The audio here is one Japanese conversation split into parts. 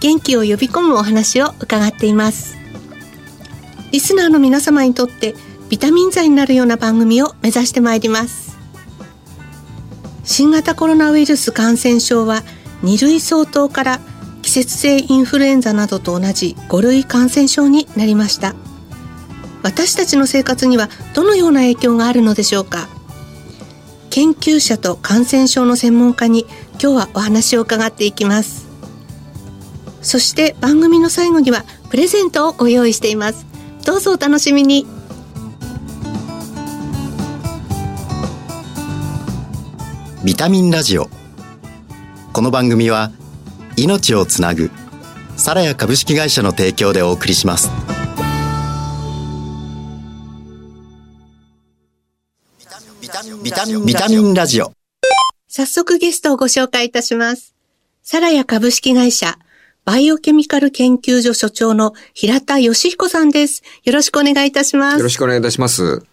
元気を呼び込むお話を伺っています。リスナーの皆様にとってビタミン剤になるような番組を目指してまいります。新型コロナウイルス感染症は2類相当から季節性インフルエンザなどと同じ5類感染症になりました。私たちの生活にはどのような影響があるのでしょうか。研究者と感染症の専門家に今日はお話を伺っていきます。そして番組の最後にはプレゼントをご用意しています。どうぞお楽しみに。ビタミンラジオ。この番組は命をつなぐサラヤ株式会社の提供でお送りします。ビタミンビタミンラジオ。早速ゲストをご紹介いたします。サラヤ株式会社バイオケミカル研究所所長の平田義彦さんです。よろしくお願いいたします。よろしくお願いいたします。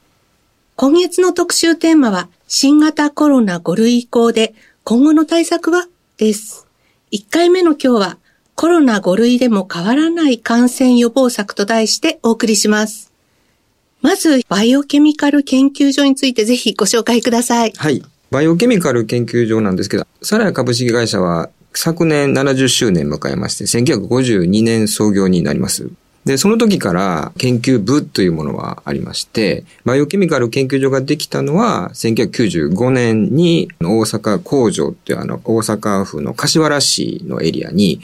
今月の特集テーマは、新型コロナ5類移行で今後の対策はです。1回目の今日は、コロナ5類でも変わらない感染予防策と題してお送りします。まず、バイオケミカル研究所についてぜひご紹介ください。はい。バイオケミカル研究所なんですけど、サラヤ株式会社は昨年70周年迎えまして、1952年創業になります。で、その時から研究部というものはありまして、バイオケミカル研究所ができたのは、1995年に大阪工場っていうあの、大阪府の柏原市のエリアに、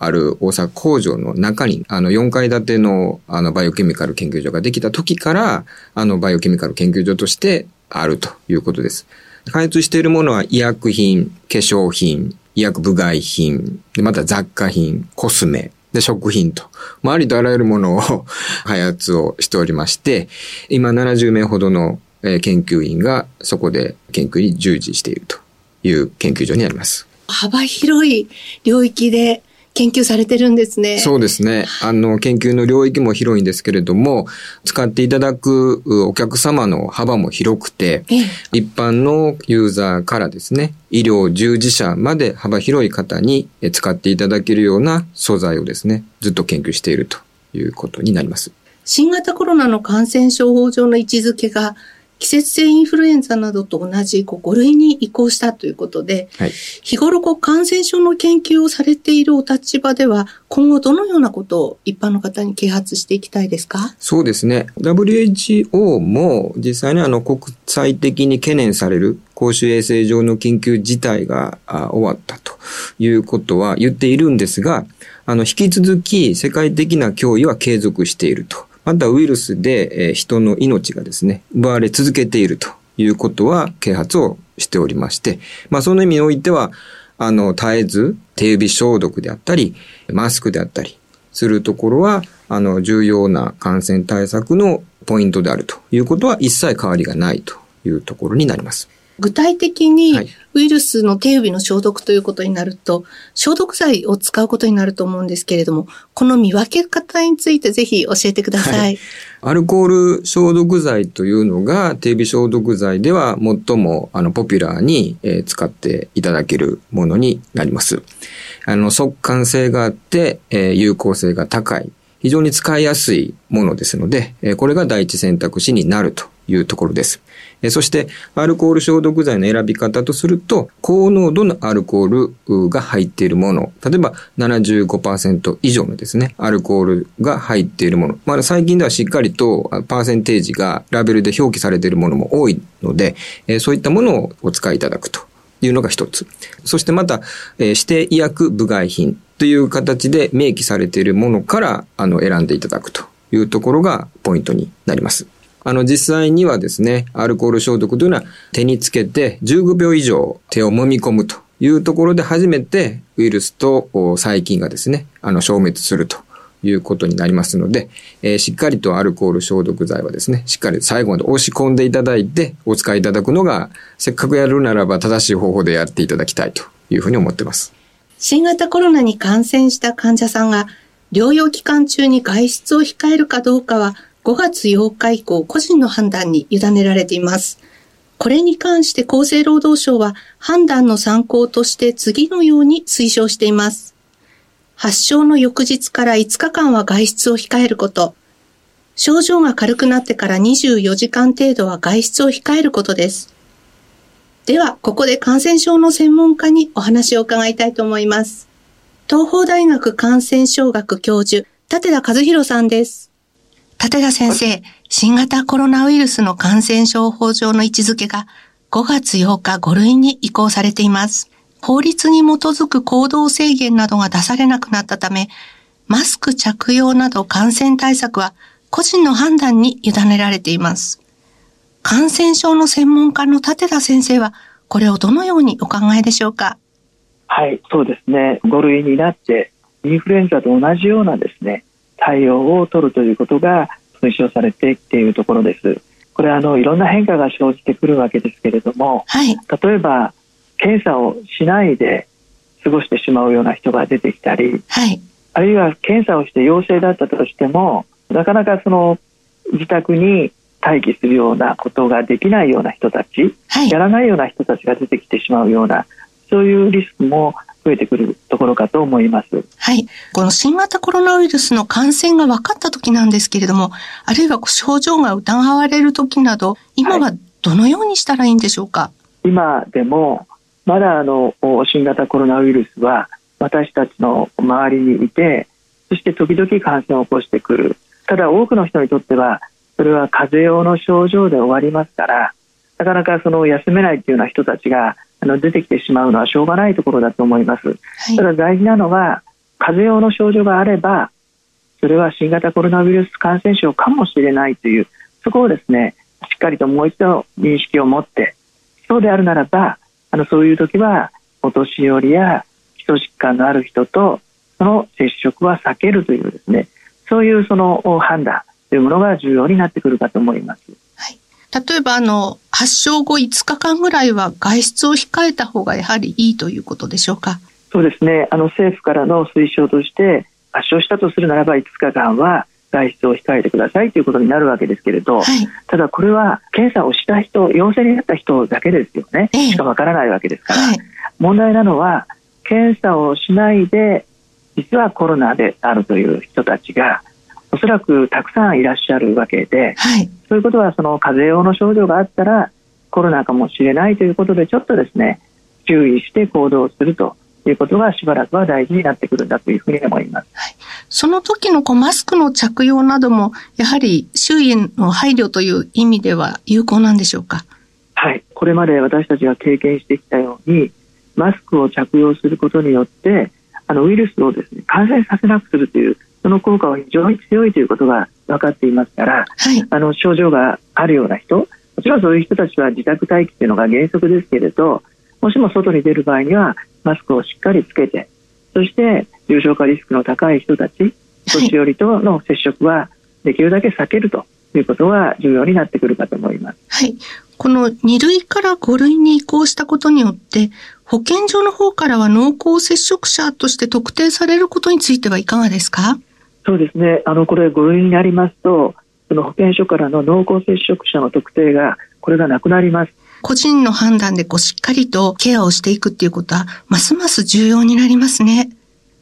ある大阪工場の中に、あの、4階建ての、あの、バイオケミカル研究所ができた時から、あの、バイオケミカル研究所としてあるということです。開発しているものは医薬品、化粧品、医薬部外品、でまた雑貨品、コスメ、で、食品と、まあ、ありとあらゆるものを 開発をしておりまして、今70名ほどの研究員がそこで研究に従事しているという研究所にあります。幅広い領域で研究されてるんですね。そうですね。あの、研究の領域も広いんですけれども、使っていただくうお客様の幅も広くて、ええ一般のユーザーからですね、医療従事者まで幅広い方にえ使っていただけるような素材をですね、ずっと研究しているということになります。新型コロナの感染症法上の位置づけが季節性インフルエンザなどと同じこう5類に移行したということで、はい。日頃こう感染症の研究をされているお立場では、今後どのようなことを一般の方に啓発していきたいですか？そうですね。WHO も実際にあの国際的に懸念される公衆衛生上の緊急事態があ終わったということは言っているんですが、あの、引き続き世界的な脅威は継続していると。またウイルスで、えー人の命がですね、奪われ続けているということは啓発をしておりまして、まあその意味においては、あの、絶えず手指消毒であったり、マスクであったり、するところは、あの、重要な感染対策のポイントであるということは一切変わりがないというところになります。具体的にはいウイルスの手指の消毒ということになると、消毒剤を使うことになると思うんですけれども、この見分け方についてぜひ教えてください。はいアルコール消毒剤というのが手指消毒剤では最もあのポピュラーに、えー使っていただけるものになります。あの速乾性があって、えー有効性が高い非常に使いやすいものですので、えーこれが第一選択肢になるというところです。そして、アルコール消毒剤の選び方とすると、高濃度のアルコールが入っているもの、例えば75%以上のですね、アルコールが入っているもの。まだ最近ではしっかりとパーセンテージがラベルで表記されているものも多いので、そういったものをお使いいただくというのが一つ。そしてまた、指定医薬部外品という形で明記されているものから、あの、選んでいただくというところがポイントになります。あの、実際にはですね、アルコール消毒というのは手につけて15秒以上手を揉み込むというところで初めてウイルスと細菌がですね、あの、消滅するということになりますので、えー、しっかりとアルコール消毒剤はですね、しっかり最後まで押し込んでいただいてお使いいただくのが、せっかくやるならば正しい方法でやっていただきたいというふうに思っています。新型コロナに感染した患者さんが療養期間中に外出を控えるかどうかは5月8日以降個人の判断に委ねられています。これに関して厚生労働省は判断の参考として次のように推奨しています。発症の翌日から5日間は外出を控えること。症状が軽くなってから24時間程度は外出を控えることです。では、ここで感染症の専門家にお話を伺いたいと思います。東邦大学感染症学教授、立田和弘さんです。立田先生、新型コロナウイルスの感染症法上の位置づけが5月8日5類に移行されています。法律に基づく行動制限などが出されなくなったため、マスク着用など感染対策は個人の判断に委ねられています。感染症の専門家の立田先生は、これをどのようにお考えでしょうか？はい、そうですね。5類になって、インフルエンザと同じようなですね、対応を取るということが推奨されてきているところです。これあのいろんな変化が生じてくるわけですけれども、はい、例えば検査をしないで過ごしてしまうような人が出てきたり、はい、あるいは検査をして陽性だったとしてもなかなかその自宅に待機するようなことができないような人たち、はい、やらないような人たちが出てきてしまうようなそういうリスクも増えてくるところかと思います。はい。この新型コロナウイルスの感染が分かった時なんですけれども、あるいは症状が疑われる時など、今はどのようにしたらいいんでしょうか、はい、今でも、まだあの、新型コロナウイルスは私たちの周りにいて、そして時々感染を起こしてくる。ただ多くの人にとっては、それは風邪用の症状で終わりますから、なかなかその休めないというような人たちがあの出てきてしまうのはしょうがないところだと思います。はい、ただ大事なのは風邪用の症状があればそれは新型コロナウイルス感染症かもしれないというそこをですねしっかりともう一度認識を持ってそうであるならばあのそういう時はお年寄りや基礎疾患のある人とその接触は避けるというですねそういうその判断というものが重要になってくるかと思います。例えばあの、発症後5日間ぐらいは外出を控えた方がやはりいいということでしょうか？そうですね。あの、政府からの推奨として、発症したとするならば5日間は外出を控えてくださいということになるわけですけれど、はい、ただこれは検査をした人、陽性になった人だけですよね。しかわからないわけですから、はい、問題なのは、検査をしないで、実はコロナであるという人たちが、おそらくたくさんいらっしゃるわけで、はい、そういうことはその風邪用の症状があったらコロナかもしれないということでちょっとですね注意して行動するということがしばらくは大事になってくるんだというふうに思います。はい、その時のこうマスクの着用などもやはり周囲への配慮という意味では有効なんでしょうか？はい、これまで私たちが経験してきたようにマスクを着用することによってあのウイルスをですね感染させなくするというその効果は非常に強いということが分かっていますから、はい、あの症状があるような人もちろんそういう人たちは自宅待機というのが原則ですけれどもしも外に出る場合にはマスクをしっかりつけてそして重症化リスクの高い人たち年寄りとの接触はできるだけ避けるということが重要になってくるかと思います。はい。この2類から5類に移行したことによって、保健所の方からは濃厚接触者として特定されることについてはいかがですか？そうですね。あの、これ5類になりますと、その保健所からの濃厚接触者の特定が、これがなくなります。個人の判断でこうしっかりとケアをしていくっていうことは、ますます重要になりますね。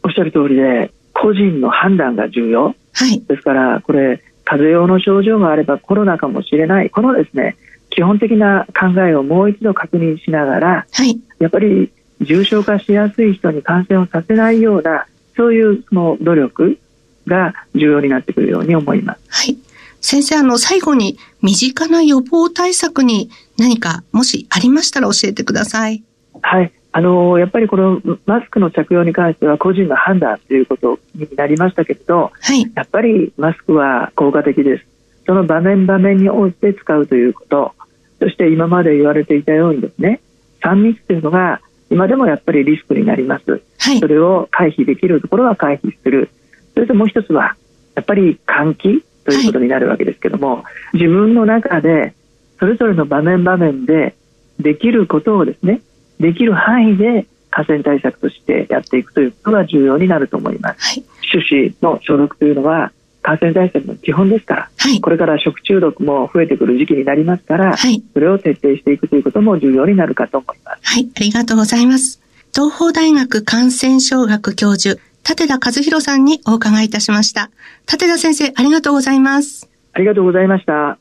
おっしゃる通りで、個人の判断が重要。はい。ですから、これ、風邪用の症状があればコロナかもしれない。このですね、基本的な考えをもう一度確認しながら、はい。やっぱり重症化しやすい人に感染をさせないような、そういうその努力が重要になってくるように思います。はい。先生、あの、最後に身近な予防対策に何かもしありましたら教えてください。はい。あのやっぱりこのマスクの着用に関しては個人の判断ということになりましたけれど、はい、やっぱりマスクは効果的です。その場面場面に応じて使うということ、そして今まで言われていたようにですね、3密というのが今でもやっぱりリスクになります。はい、それを回避できるところは回避する。それともう一つはやっぱり換気ということになるわけですけども、はい、自分の中でそれぞれの場面場面でできることをですねできる範囲で感染対策としてやっていくということが重要になると思います。はい、手指の消毒というのは感染対策の基本ですから、はい、これから食中毒も増えてくる時期になりますから、はい、それを徹底していくということも重要になるかと思います。はい、ありがとうございます。東邦大学感染症学教授、立田和弘さんにお伺いいたしました。立田先生、ありがとうございます。ありがとうございました。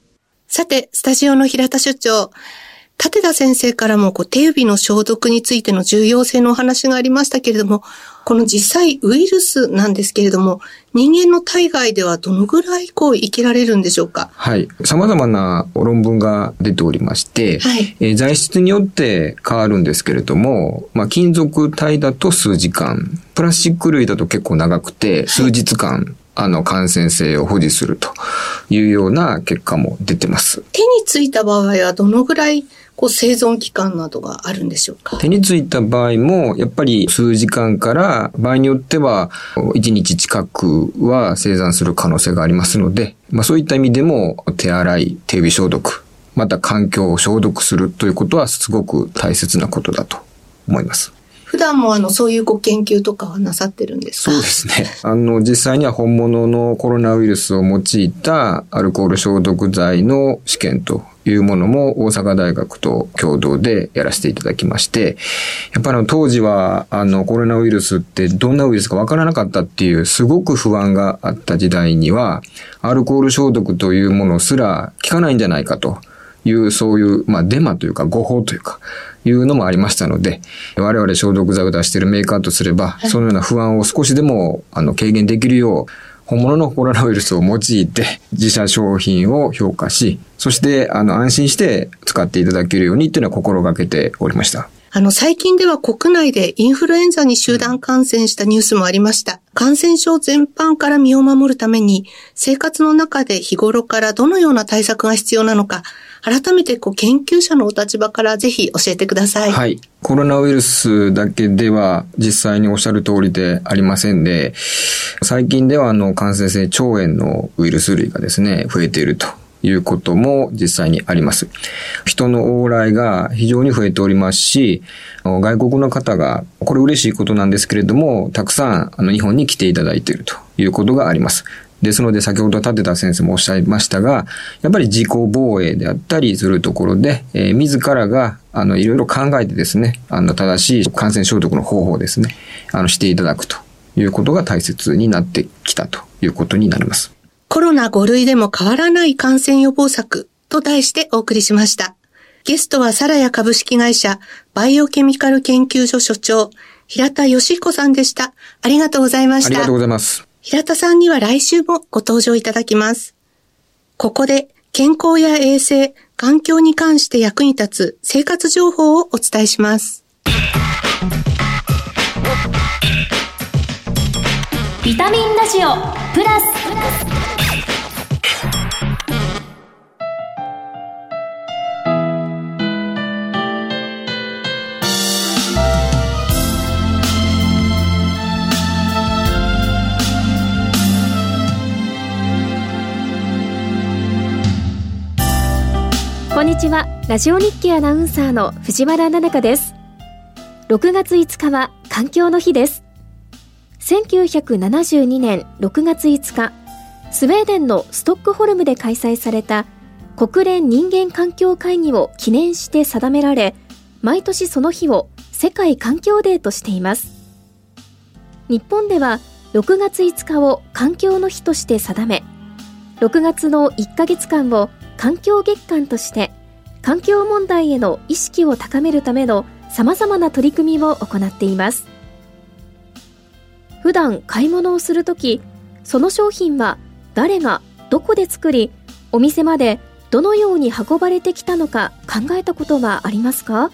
さて、スタジオの平田所長、立田先生からもこう手指の消毒についての重要性のお話がありましたけれども、この実際ウイルスなんですけれども、人間の体外ではどのぐらいこう生きられるんでしょうか？はい。様々な論文が出ておりまして、はい、えー、材質によって変わるんですけれども、まあ、金属体だと数時間、プラスチック類だと結構長くて、数日間、はいあの、感染性を保持するというような結果も出てます。手についた場合はどのぐらいこう生存期間などがあるんでしょうか？手についた場合も、やっぱり数時間から、場合によっては、1日近くは生産する可能性がありますので、まあそういった意味でも、手洗い、手指消毒、また環境を消毒するということはすごく大切なことだと思います。普段もあの、そういうご研究とかはなさってるんですか？そうですね。あの、実際には本物のコロナウイルスを用いたアルコール消毒剤の試験というものも大阪大学と共同でやらせていただきまして、やっぱり当時はあのコロナウイルスってどんなウイルスかわからなかったっていうすごく不安があった時代には、アルコール消毒というものすら効かないんじゃないかと。いう、そういう、まあデマというか誤報というか、いうのもありましたので、我々消毒剤を出しているメーカーとすれば、はい、そのような不安を少しでもあの軽減できるよう、本物のコロナウイルスを用いて自社商品を評価し、そしてあの安心して使っていただけるようにというのは心がけておりました。あの、最近では国内でインフルエンザに集団感染したニュースもありました。感染症全般から身を守るために、生活の中で日頃からどのような対策が必要なのか、改めてこう研究者のお立場からぜひ教えてください。はい。コロナウイルスだけでは実際におっしゃる通りでありませんで、最近ではあの感染性腸炎のウイルス類がですね、増えているということも実際にあります。人の往来が非常に増えておりますし、外国の方が、これ嬉しいことなんですけれども、たくさんあの日本に来ていただいているということがあります。ですので、先ほど立田先生もおっしゃいましたが、やっぱり自己防衛であったりするところで、えー、自らが、あの、いろいろ考えてですね、あの、正しい感染消毒の方法をですね、あの、していただくということが大切になってきたということになります。コロナ5類でも変わらない感染予防策と題してお送りしました。ゲストはサラヤ株式会社バイオケミカル研究所所長、平田義彦さんでした。ありがとうございました。ありがとうございます。平田さんには来週もご登場いただきます。ここで健康や衛生、環境に関して役に立つ生活情報をお伝えします。ビタミンラジオプラスこんにちは。ラジオ日記アナウンサーの藤原奈々香です。6月5日は環境の日です。1972年6月5日スウェーデンのストックホルムで開催された国連人間環境会議を記念して定められ毎年その日を世界環境デーとしています。日本では6月5日を環境の日として定め6月の1ヶ月間を環境月間として環境問題への意識を高めるための様々な取り組みを行っています。普段買い物をするときその商品は誰がどこで作りお店までどのように運ばれてきたのか考えたことはありますか？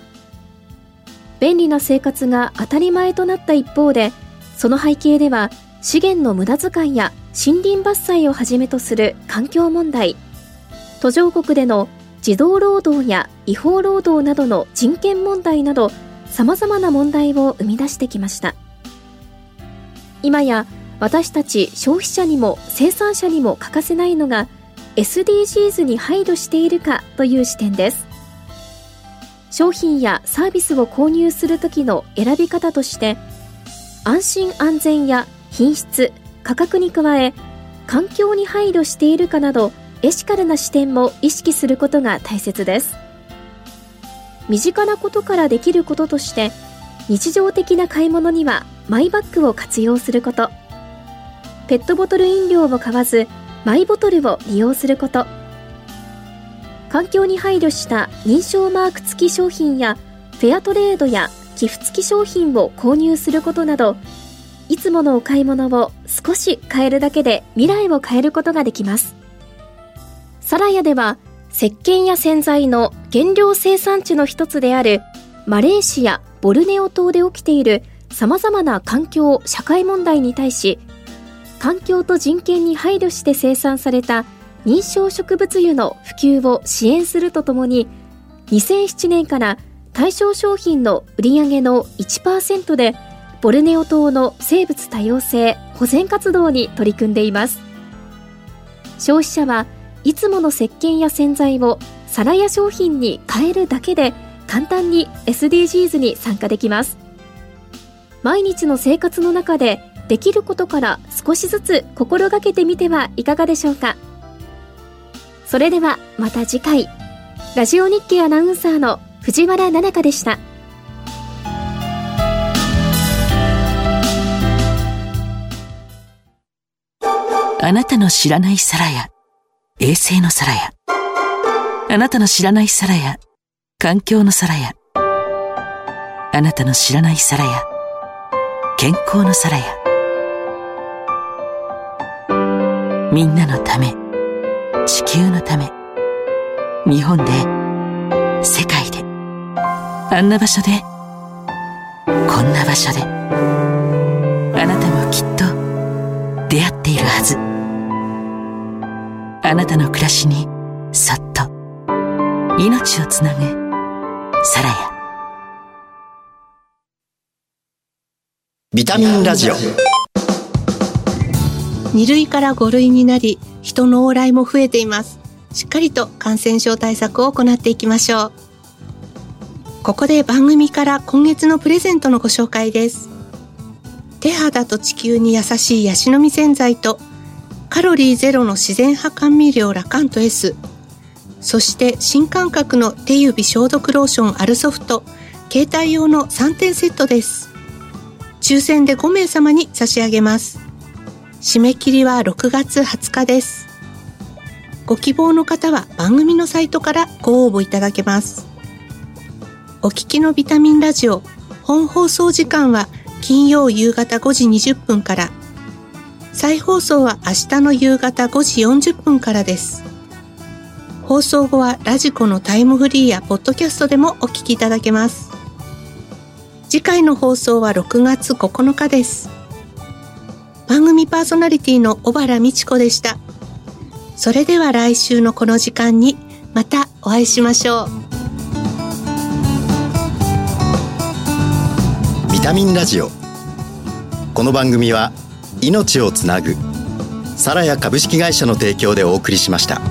便利な生活が当たり前となった一方でその背景では資源の無駄遣いや森林伐採をはじめとする環境問題途上国での児童労働や違法労働などの人権問題など様々な問題を生み出してきました。今や私たち消費者にも生産者にも欠かせないのが SDGs に配慮しているかという視点です。商品やサービスを購入するときの選び方として安心安全や品質価格に加え環境に配慮しているかなどエシカルな視点も意識することが大切です。身近なことからできることとして日常的な買い物にはマイバッグを活用すること。ペットボトル飲料を買わずマイボトルを利用すること。環境に配慮した認証マーク付き商品やフェアトレードや寄付付き商品を購入することなどいつものお買い物を少し変えるだけで未来を変えることができます。サラヤでは石鹸や洗剤の原料生産地の一つであるマレーシア・ボルネオ島で起きている様々な環境・社会問題に対し環境と人権に配慮して生産された認証植物油の普及を支援するとともに2007年から対象商品の売上の1%でボルネオ島の生物多様性保全活動に取り組んでいます。消費者はいつもの石鹸や洗剤をサラヤ商品に変えるだけで簡単に SDGs に参加できます。毎日の生活の中でできることから少しずつ心がけてみてはいかがでしょうか。それではまた次回。ラジオ日経アナウンサーの藤原奈々香でした。あなたの知らない皿や衛星の皿やあなたの知らない皿や環境の皿やあなたの知らない皿や健康の皿やみんなのため地球のため日本で世界であんな場所でこんな場所であなたの暮らしにそっと命をつなぐサラヤビタミンラジオ。2類から5類になり人の往来も増えています。しっかりと感染症対策を行っていきましょう。ここで番組から今月のプレゼントのご紹介です。手肌と地球に優しいヤシの実洗剤とカロリーゼロの自然派甘味料ラカント S そして新感覚の手指消毒ローションアルソフト。携帯用の3点セットです。抽選で5名様に差し上げます。締め切りは6月20日です。ご希望の方は番組のサイトからご応募いただけます。お聞きのビタミンラジオ。本放送時間は金曜夕方5時20分から。再放送は明日の夕方5時40分からです。放送後はラジコのタイムフリーやポッドキャストでもお聞きいただけます。次回の放送は6月9日です。番組パーソナリティの小原美智子でした。それでは来週のこの時間にまたお会いしましょう。ビタミンラジオ。この番組は命をつなぐサラヤ株式会社の提供でお送りしました。